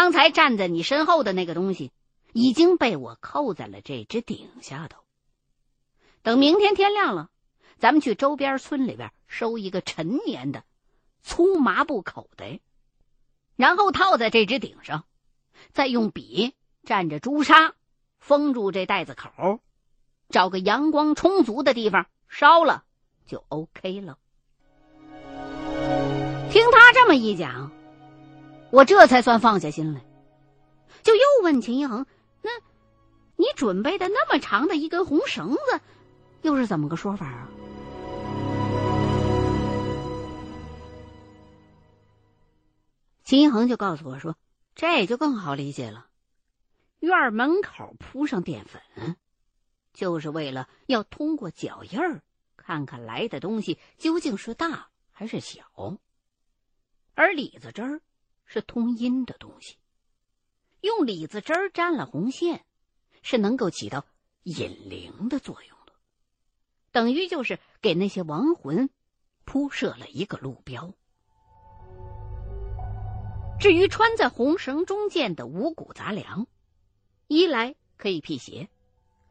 刚才站在你身后的那个东西，已经被我扣在了这只顶下头。等明天天亮了，咱们去周边村里边收一个陈年的粗麻布口袋，然后套在这只顶上，再用笔蘸着朱砂封住这袋子口，找个阳光充足的地方烧了，就 OK 了。听他这么一讲，我这才算放下心来，就又问秦一恒：“那，你准备的那么长的一根红绳子？”又是怎么个说法啊？秦一恒就告诉我说：“这也就更好理解了。院门口铺上淀粉，就是为了要通过脚印儿看看来的东西究竟是大还是小。而李子汁儿是通阴的东西，用李子汁儿沾了红线，是能够起到引灵的作用的。”等于就是给那些亡魂铺设了一个路标。至于穿在红绳中间的五谷杂粮，一来可以辟邪，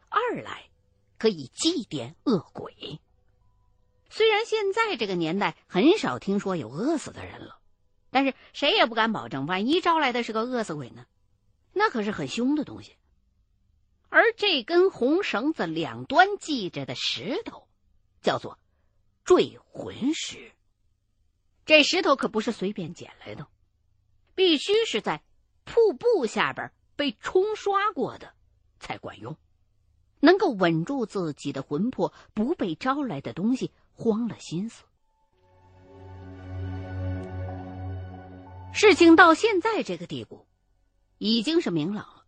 二来可以祭奠恶鬼。虽然现在这个年代很少听说有饿死的人了，但是谁也不敢保证，万一招来的是个饿死鬼呢？那可是很凶的东西。而这根红绳子两端系着的石头，叫做坠魂石。这石头可不是随便捡来的，必须是在瀑布下边被冲刷过的才管用，能够稳住自己的魂魄，不被招来的东西慌了心思。事情到现在这个地步，已经是明朗了。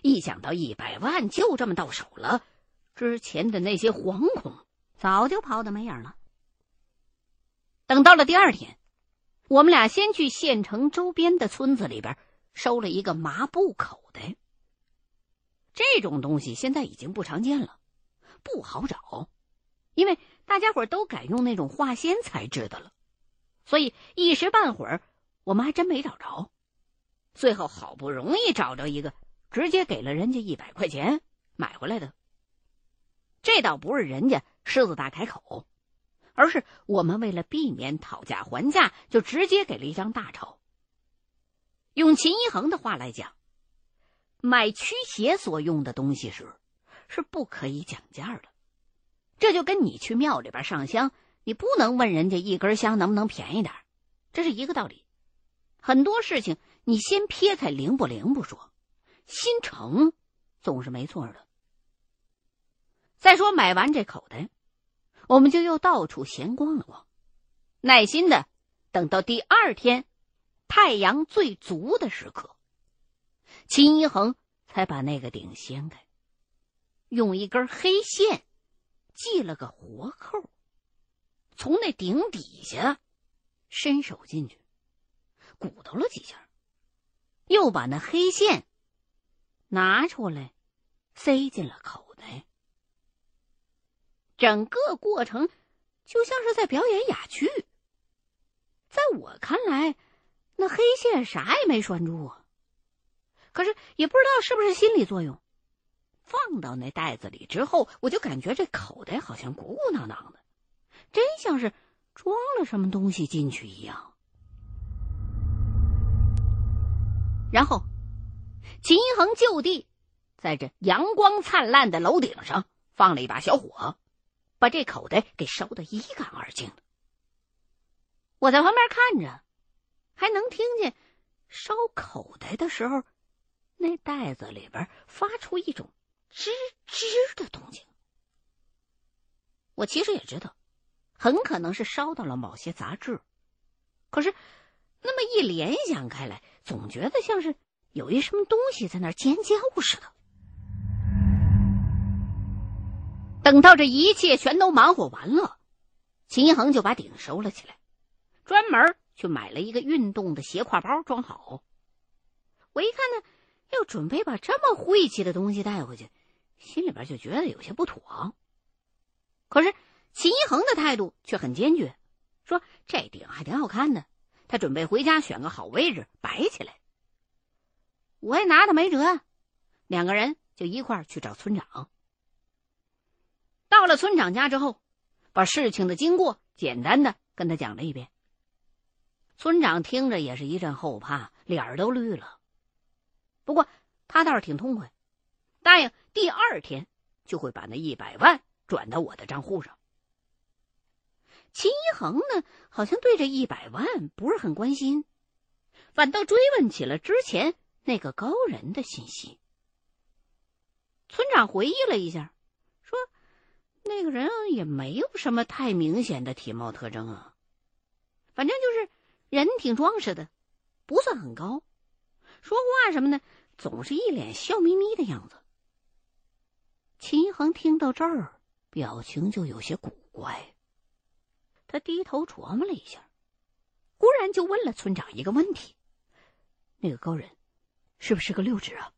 一想到一百万就这么到手了，之前的那些惶恐早就跑得没影了。等到了第二天，我们俩先去县城周边的村子里边收了一个麻布口袋。这种东西现在已经不常见了，不好找，因为大家伙都改用那种化纤材质的了，所以一时半会儿我们还真没找着。最后好不容易找着一个。直接给了人家一百块钱买回来的，这倒不是人家狮子大开口，而是我们为了避免讨价还价，就直接给了一张大钞。用秦一恒的话来讲，买驱邪所用的东西时，是不可以讲价的。这就跟你去庙里边上香，你不能问人家一根香能不能便宜点，这是一个道理。很多事情你先撇开灵不灵不说。心诚总是没错的。再说买完这口袋，我们就又到处闲逛了逛，耐心的等到第二天太阳最足的时刻，秦一恒才把那个顶掀开，用一根黑线系了个活扣，从那顶底下伸手进去，鼓捣了几下，又把那黑线。拿出来，塞进了口袋。整个过程就像是在表演哑剧。在我看来，那黑线啥也没拴住啊。可是也不知道是不是心理作用，放到那袋子里之后，我就感觉这口袋好像鼓鼓囊囊的，真像是装了什么东西进去一样。然后。秦一恒就地在这阳光灿烂的楼顶上放了一把小火，把这口袋给烧得一干二净。我在旁边看着，还能听见烧口袋的时候，那袋子里边发出一种吱吱的动静。我其实也知道，很可能是烧到了某些杂质，可是那么一联想开来，总觉得像是……有一什么东西在那儿尖叫似的。等到这一切全都忙活完了，秦一恒就把顶收了起来，专门去买了一个运动的斜挎包装好。我一看呢，要准备把这么晦气的东西带回去，心里边就觉得有些不妥。可是秦一恒的态度却很坚决，说这顶还挺好看的，他准备回家选个好位置摆起来。我也拿他没辙。两个人就一块儿去找村长。到了村长家之后，把事情的经过简单的跟他讲了一遍。村长听着也是一阵后怕，脸儿都绿了。不过他倒是挺痛快，答应第二天就会把那一百万转到我的账户上。秦一恒呢，好像对这一百万不是很关心，反倒追问起了之前那个高人的信息。村长回忆了一下，说：“那个人也没有什么太明显的体貌特征啊，反正就是人挺壮实的，不算很高，说话什么的总是一脸笑眯眯的样子。”秦一恒听到这儿，表情就有些古怪。他低头琢磨了一下，忽然就问了村长一个问题：“那个高人，是不是个六指啊？”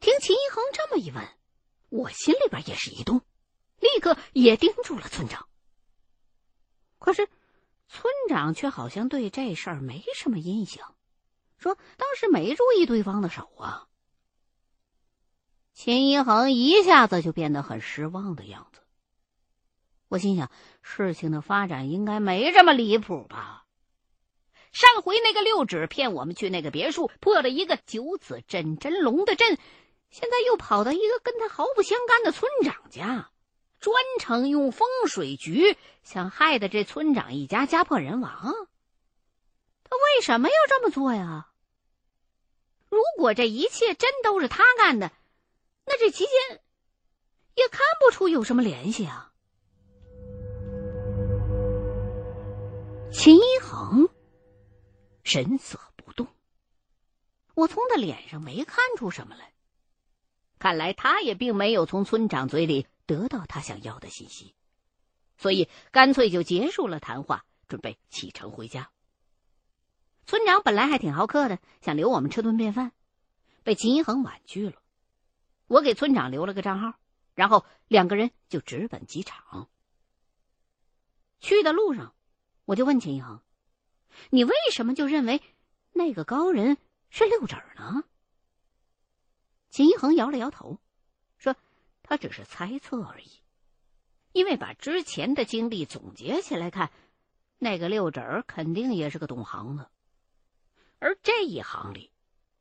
听秦一恒这么一问，我心里边也是一动，立刻也盯住了村长。可是村长却好像对这事儿没什么印象，说当时没注意对方的手啊。秦一恒一下子就变得很失望的样子。我心想，事情的发展应该没这么离谱吧？上回那个六指骗我们去那个别墅，破了一个九子镇真龙的阵，现在又跑到一个跟他毫不相干的村长家，专程用风水局想害得这村长一家家破人亡。他为什么要这么做呀？如果这一切真都是他干的，那这期间也看不出有什么联系啊。秦一恒神色不动，我从他脸上没看出什么来，看来他也并没有从村长嘴里得到他想要的信息，所以干脆就结束了谈话，准备启程回家。村长本来还挺好客的，想留我们吃顿便饭，被秦一恒婉拒了。我给村长留了个账号，然后两个人就直奔机场。去的路上。我就问秦一恒：“你为什么就认为那个高人是六指呢？”秦一恒摇了摇头，说：“他只是猜测而已，因为把之前的经历总结起来看，那个六指肯定也是个懂行的。而这一行里，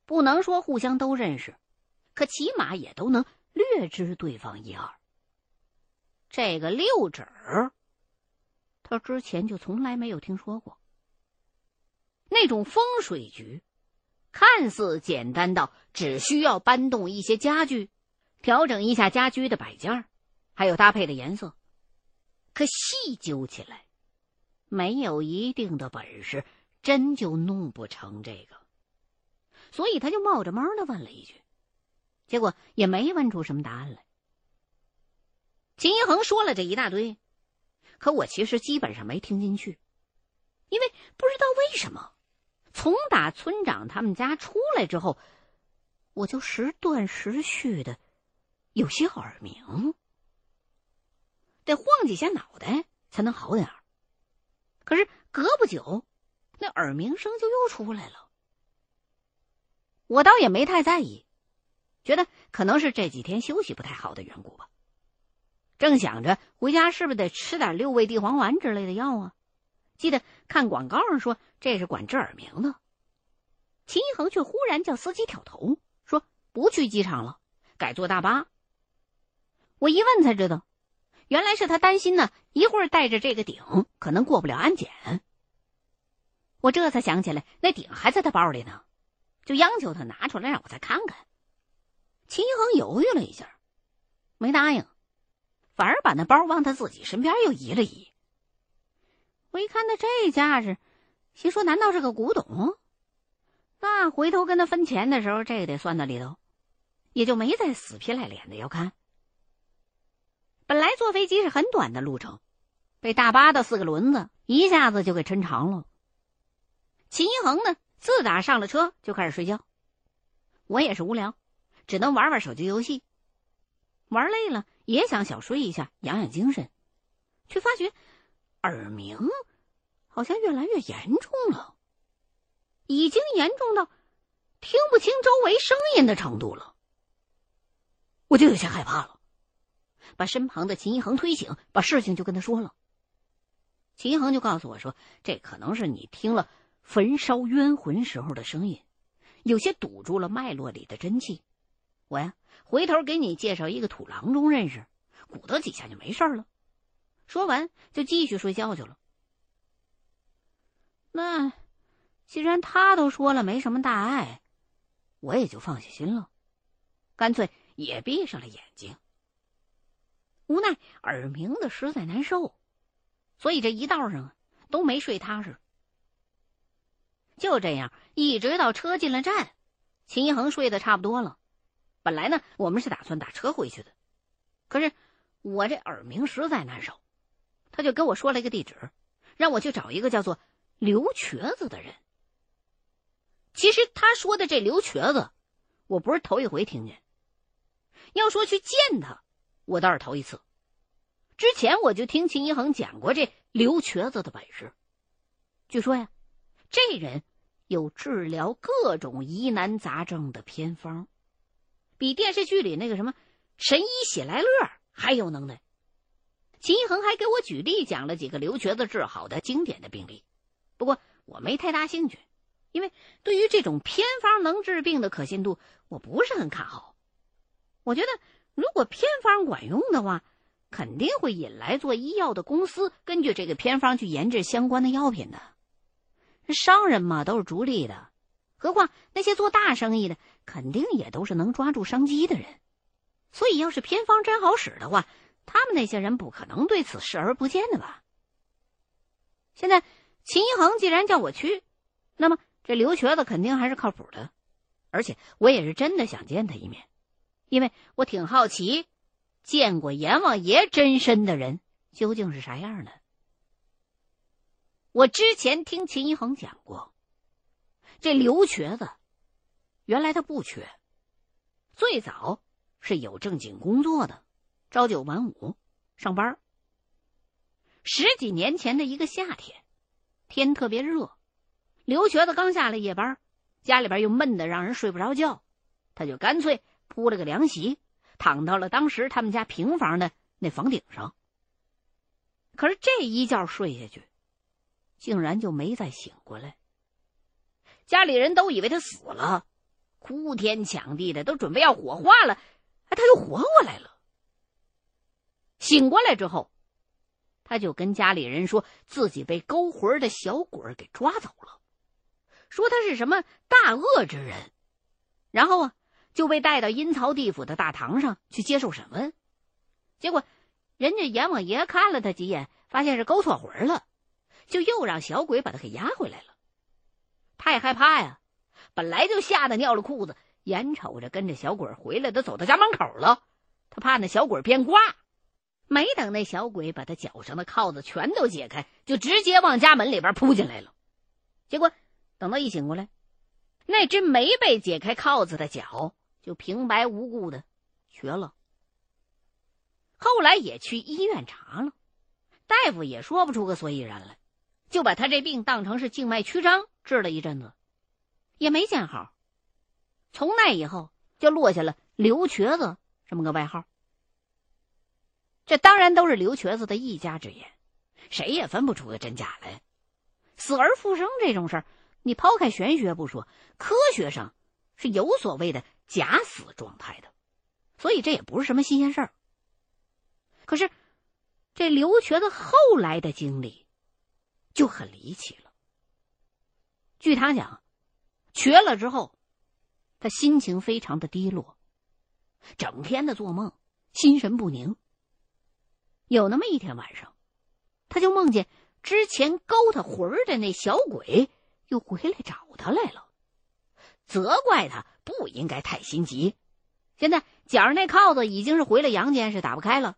不能说互相都认识，可起码也都能略知对方一二。这个六指。”他之前就从来没有听说过那种风水局，看似简单到只需要搬动一些家具，调整一下家居的摆件还有搭配的颜色，可细究起来，没有一定的本事，真就弄不成这个。所以他就冒着猫的问了一句，结果也没问出什么答案来。秦一恒说了这一大堆。可我其实基本上没听进去，因为不知道为什么，从打村长他们家出来之后，我就时断时续的有些耳鸣，得晃几下脑袋才能好点儿。可是隔不久，那耳鸣声就又出来了。我倒也没太在意，觉得可能是这几天休息不太好的缘故吧。正想着回家是不是得吃点六味地黄丸之类的药啊？记得看广告上说这是管治耳鸣的。秦一恒却忽然叫司机挑头说不去机场了，改坐大巴。我一问才知道，原来是他担心呢，一会儿带着这个鼎可能过不了安检。我这才想起来，那鼎还在他包里呢，就央求他拿出来让我再看看。秦一恒犹豫了一下，没答应。反而把那包往他自己身边又移了移。我一看他这架势，心说：难道是个古董？那回头跟他分钱的时候，这个得算到里头，也就没再死皮赖脸的要看。本来坐飞机是很短的路程，被大巴的四个轮子一下子就给抻长了。秦一恒呢，自打上了车就开始睡觉，我也是无聊，只能玩玩手机游戏。玩累了。也想小睡一下，养养精神，却发觉耳鸣好像越来越严重了，已经严重到听不清周围声音的程度了。我就有些害怕了，把身旁的秦一恒推醒，把事情就跟他说了。秦一恒就告诉我说：“这可能是你听了焚烧冤魂时候的声音，有些堵住了脉络里的真气。我呀，回头给你介绍一个土郎中认识，鼓捣几下就没事了。”说完就继续睡觉去了。那既然他都说了没什么大碍，我也就放下心了，干脆。也闭上了眼睛，无奈耳鸣的实在难受，所以这一道上都没睡踏实。就这样，一直到车进了站，秦一恒睡得差不多了。本来呢，我们是打算打车回去的，可是我这耳鸣实在难受，他就跟我说了一个地址，让我去找一个叫做刘瘸子的人。其实他说的这刘瘸子，我不是头一回听见。要说去见他，我倒是头一次。之前我就听秦一恒讲过这刘瘸子的本事。据说呀，这人有治疗各种疑难杂症的偏方，比电视剧里那个什么神医喜来乐还有能耐。秦一恒还给我举例讲了几个刘瘸子治好的经典的病例，不过我没太大兴趣，因为对于这种偏方能治病的可信度，我不是很看好。我觉得，如果偏方管用的话，肯定会引来做医药的公司根据这个偏方去研制相关的药品的。商人嘛，都是逐利的，何况那些做大生意的，肯定也都是能抓住商机的人。所以，要是偏方真好使的话，他们那些人不可能对此视而不见的吧？现在秦一恒既然叫我去，那么这刘瘸子肯定还是靠谱的，而且我也是真的想见他一面。因为我挺好奇，见过阎王爷真身的人究竟是啥样的。我之前听秦一恒讲过，这刘瘸子原来他不缺，最早是有正经工作的，朝九晚五上班。十几年前的一个夏天，天特别热，刘瘸子刚下了夜班，家里边又闷得让人睡不着觉，他就干脆。铺了个凉席，躺到了当时他们家平房的那房顶上。可是这一觉睡下去，竟然就没再醒过来。家里人都以为他死了，哭天抢地的，都准备要火化了，哎，他又活过来了。醒过来之后，他就跟家里人说自己被勾魂的小鬼给抓走了，说他是什么大恶之人，然后啊。就被带到阴曹地府的大堂上去接受审问，结果人家阎王爷看了他几眼，发现是勾错魂了，就又让小鬼把他给押回来了。他也害怕呀，本来就吓得尿了裤子，眼瞅着跟着小鬼回来，都走到家门口了，他怕那小鬼变卦，没等那小鬼把他脚上的铐子全都解开，就直接往家门里边扑进来了。结果等到一醒过来，那只没被解开铐子的脚。就平白无故的瘸了。后来也去医院查了，大夫也说不出个所以然来，就把他这病当成是静脉曲张治了一阵子，也没见好。从那以后就落下了“刘瘸子”这么个外号。这当然都是刘瘸子的一家之言，谁也分不出个真假来。死而复生这种事儿，你抛开玄学不说，科学上是有所谓的。假死状态的，所以这也不是什么新鲜事儿。可是，这刘瘸子后来的经历就很离奇了。据他讲，瘸了之后，他心情非常的低落，整天的做梦，心神不宁。有那么一天晚上，他就梦见之前勾他魂的那小鬼又回来找他来了，责怪他。不应该太心急。现在脚上那铐子已经是回了阳间，是打不开了。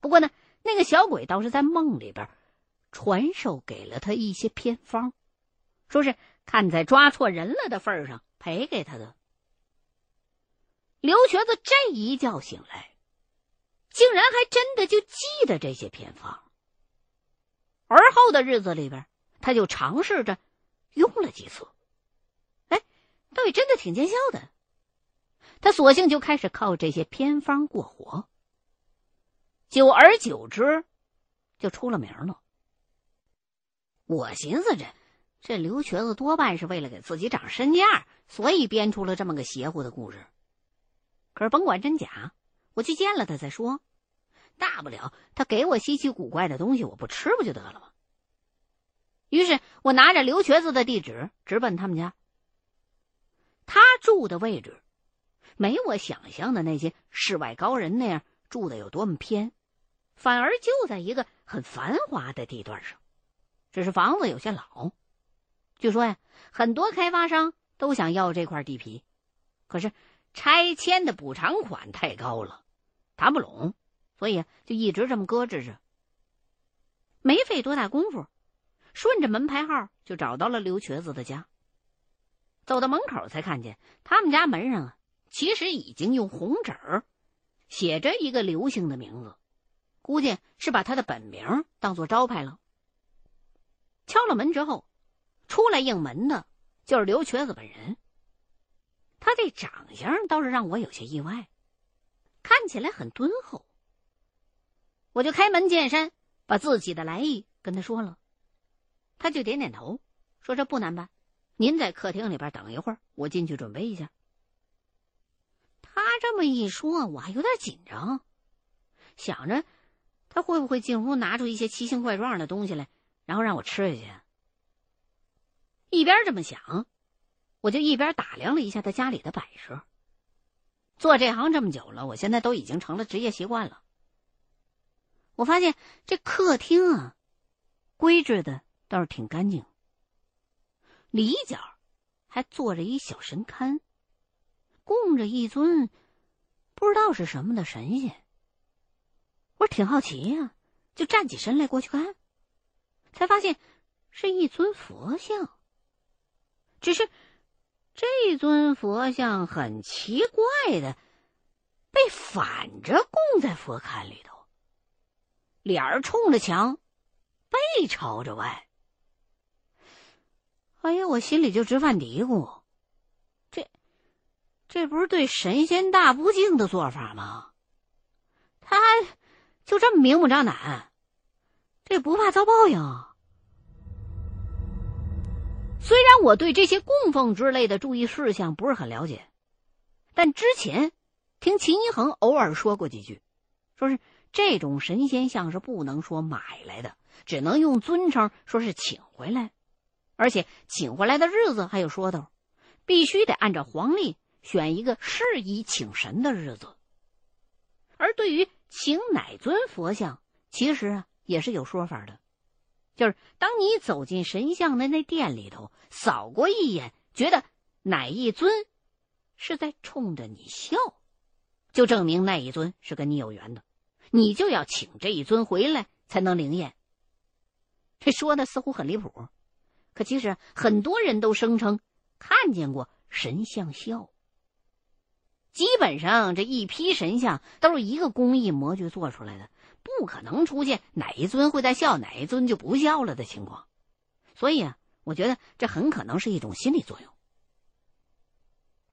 不过呢，那个小鬼倒是在梦里边传授给了他一些偏方，说是看在抓错人了的份上赔给他的。刘瘸子这一觉醒来，竟然还真的就记得这些偏方。而后的日子里边，他就尝试着用了几次。哎倒也真的挺见效的。他索性就开始靠这些偏方过活，久而久之，就出了名了。我寻思着，这刘瘸子多半是为了给自己长身价，所以编出了这么个邪乎的故事。可是甭管真假，我去见了他再说，大不了他给我稀奇古怪的东西，我不吃不就得了吗？于是我拿着刘瘸子的地址，直奔他们家。他住的位置，没我想象的那些世外高人那样住的有多么偏，反而就在一个很繁华的地段上。只是房子有些老，据说呀，很多开发商都想要这块地皮，可是拆迁的补偿款太高了，谈不拢，所以就一直这么搁置着。没费多大功夫，顺着门牌号就找到了刘瘸子的家。走到门口才看见他们家门上啊，其实已经用红纸写着一个刘姓的名字，估计是把他的本名当做招牌了。敲了门之后，出来应门的就是刘瘸子本人。他这长相倒是让我有些意外，看起来很敦厚。我就开门见山，把自己的来意跟他说了，他就点点头，说：“这不难办，您在客厅里边等一会儿，我进去准备一下。”他这么一说，我还有点紧张，想着他会不会进屋拿出一些奇形怪状的东西来。然后让我吃下去。一边这么想，我就一边打量了一下他家里的摆设。做这行这么久了，我现在都已经成了职业习惯了。我发现这客厅啊，规制的倒是挺干净。里角还坐着一小神龛，供着一尊不知道是什么的神仙。我挺好奇呀，就站起身来过去看。才发现是一尊佛像，只是这尊佛像很奇怪的被反着供在佛龛里头，脸儿冲着墙，背朝着外。哎呀，我心里就直犯嘀咕，这这不是对神仙大不敬的做法吗？他就这么明目张胆。这不怕遭报应？虽然我对这些供奉之类的注意事项不是很了解，但之前听秦一恒偶尔说过几句，说是这种神仙像是不能说买来的，只能用尊称说是请回来，而且请回来的日子还有说头，必须得按照黄历选一个适宜请神的日子。而对于请哪尊佛像，其实啊。也是有说法的，就是当你走进神像的那店里头，扫过一眼，觉得哪一尊是在冲着你笑，就证明那一尊是跟你有缘的，你就要请这一尊回来才能灵验。这说的似乎很离谱，可其实很多人都声称看见过神像笑。基本上这一批神像都是一个工艺模具做出来的。不可能出现哪一尊会在笑，哪一尊就不笑了的情况，所以啊，我觉得这很可能是一种心理作用。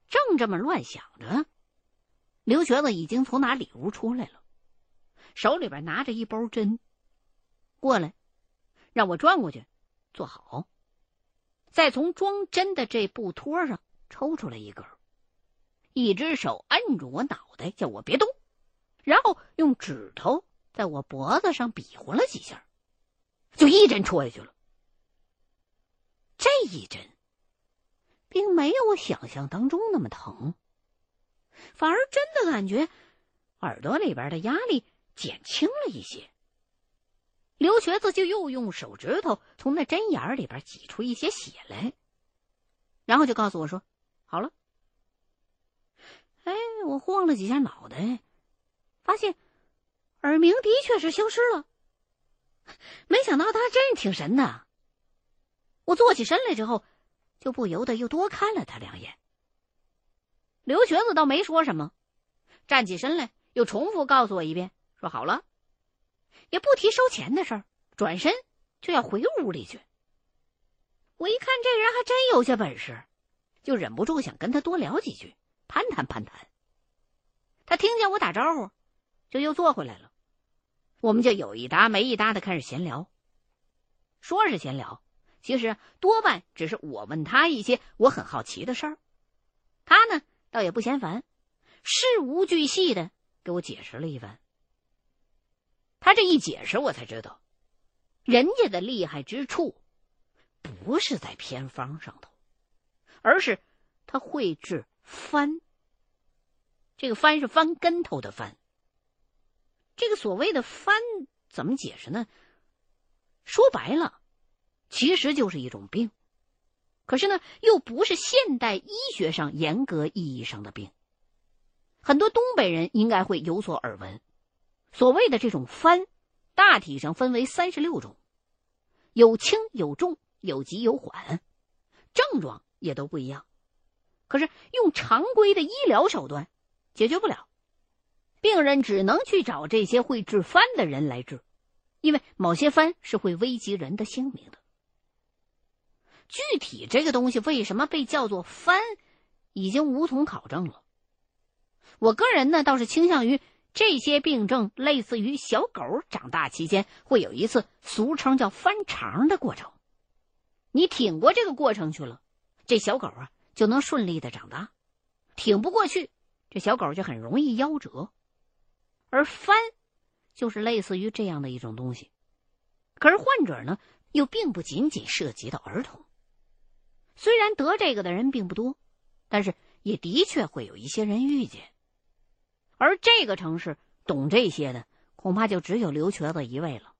正这么乱想着，刘瘸子已经从哪里屋出来了，手里边拿着一包针，过来，让我转过去，坐好，再从装针的这布托上抽出来一根，一只手按住我脑袋，叫我别动，然后用指头。在我脖子上比划了几下，就一针戳下去了。这一针，并没有我想象当中那么疼，反而真的感觉耳朵里边的压力减轻了一些。刘瘸子就又用手指头从那针眼里边挤出一些血来，然后就告诉我说：“好了。”哎，我晃了几下脑袋，发现。耳鸣的确是消失了，没想到他真是挺神的。我坐起身来之后，就不由得又多看了他两眼。刘瘸子倒没说什么，站起身来又重复告诉我一遍，说好了，也不提收钱的事儿，转身就要回屋里去。我一看这人还真有些本事，就忍不住想跟他多聊几句，攀谈攀谈。他听见我打招呼，就又坐回来了。我们就有一搭没一搭的开始闲聊。说是闲聊，其实多半只是我问他一些我很好奇的事儿，他呢倒也不嫌烦，事无巨细的给我解释了一番。他这一解释，我才知道，人家的厉害之处，不是在偏方上头，而是他会治翻。这个翻是翻跟头的翻。这个所谓的翻怎么解释呢？说白了，其实就是一种病，可是呢，又不是现代医学上严格意义上的病。很多东北人应该会有所耳闻。所谓的这种翻，大体上分为三十六种，有轻有重，有急有缓，症状也都不一样。可是用常规的医疗手段解决不了，病人只能去找这些会治翻的人来治。因为某些翻是会危及人的性命的。具体这个东西为什么被叫做翻，已经无从考证了。我个人呢，倒是倾向于这些病症类似于小狗长大期间会有一次俗称叫翻肠的过程。你挺过这个过程去了，这小狗啊就能顺利的长大；挺不过去，这小狗就很容易夭折。而翻。就是类似于这样的一种东西，可是患者呢，又并不仅仅涉及到儿童。虽然得这个的人并不多，但是也的确会有一些人遇见。而这个城市懂这些的，恐怕就只有刘瘸子一位了。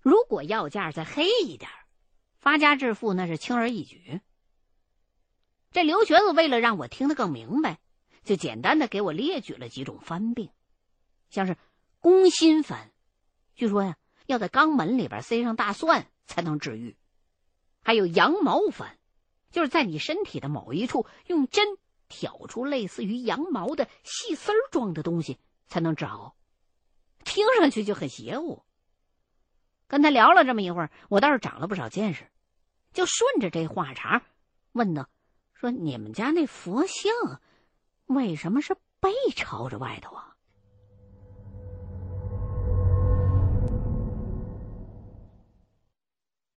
如果要价再黑一点，发家致富那是轻而易举。这刘瘸子为了让我听得更明白，就简单的给我列举了几种翻病，像是。攻心翻，据说呀，要在肛门里边塞上大蒜才能治愈；还有羊毛翻，就是在你身体的某一处用针挑出类似于羊毛的细丝儿状的东西才能治好。听上去就很邪乎。跟他聊了这么一会儿，我倒是长了不少见识，就顺着这话茬问道：“说你们家那佛像为什么是背朝着外头啊？”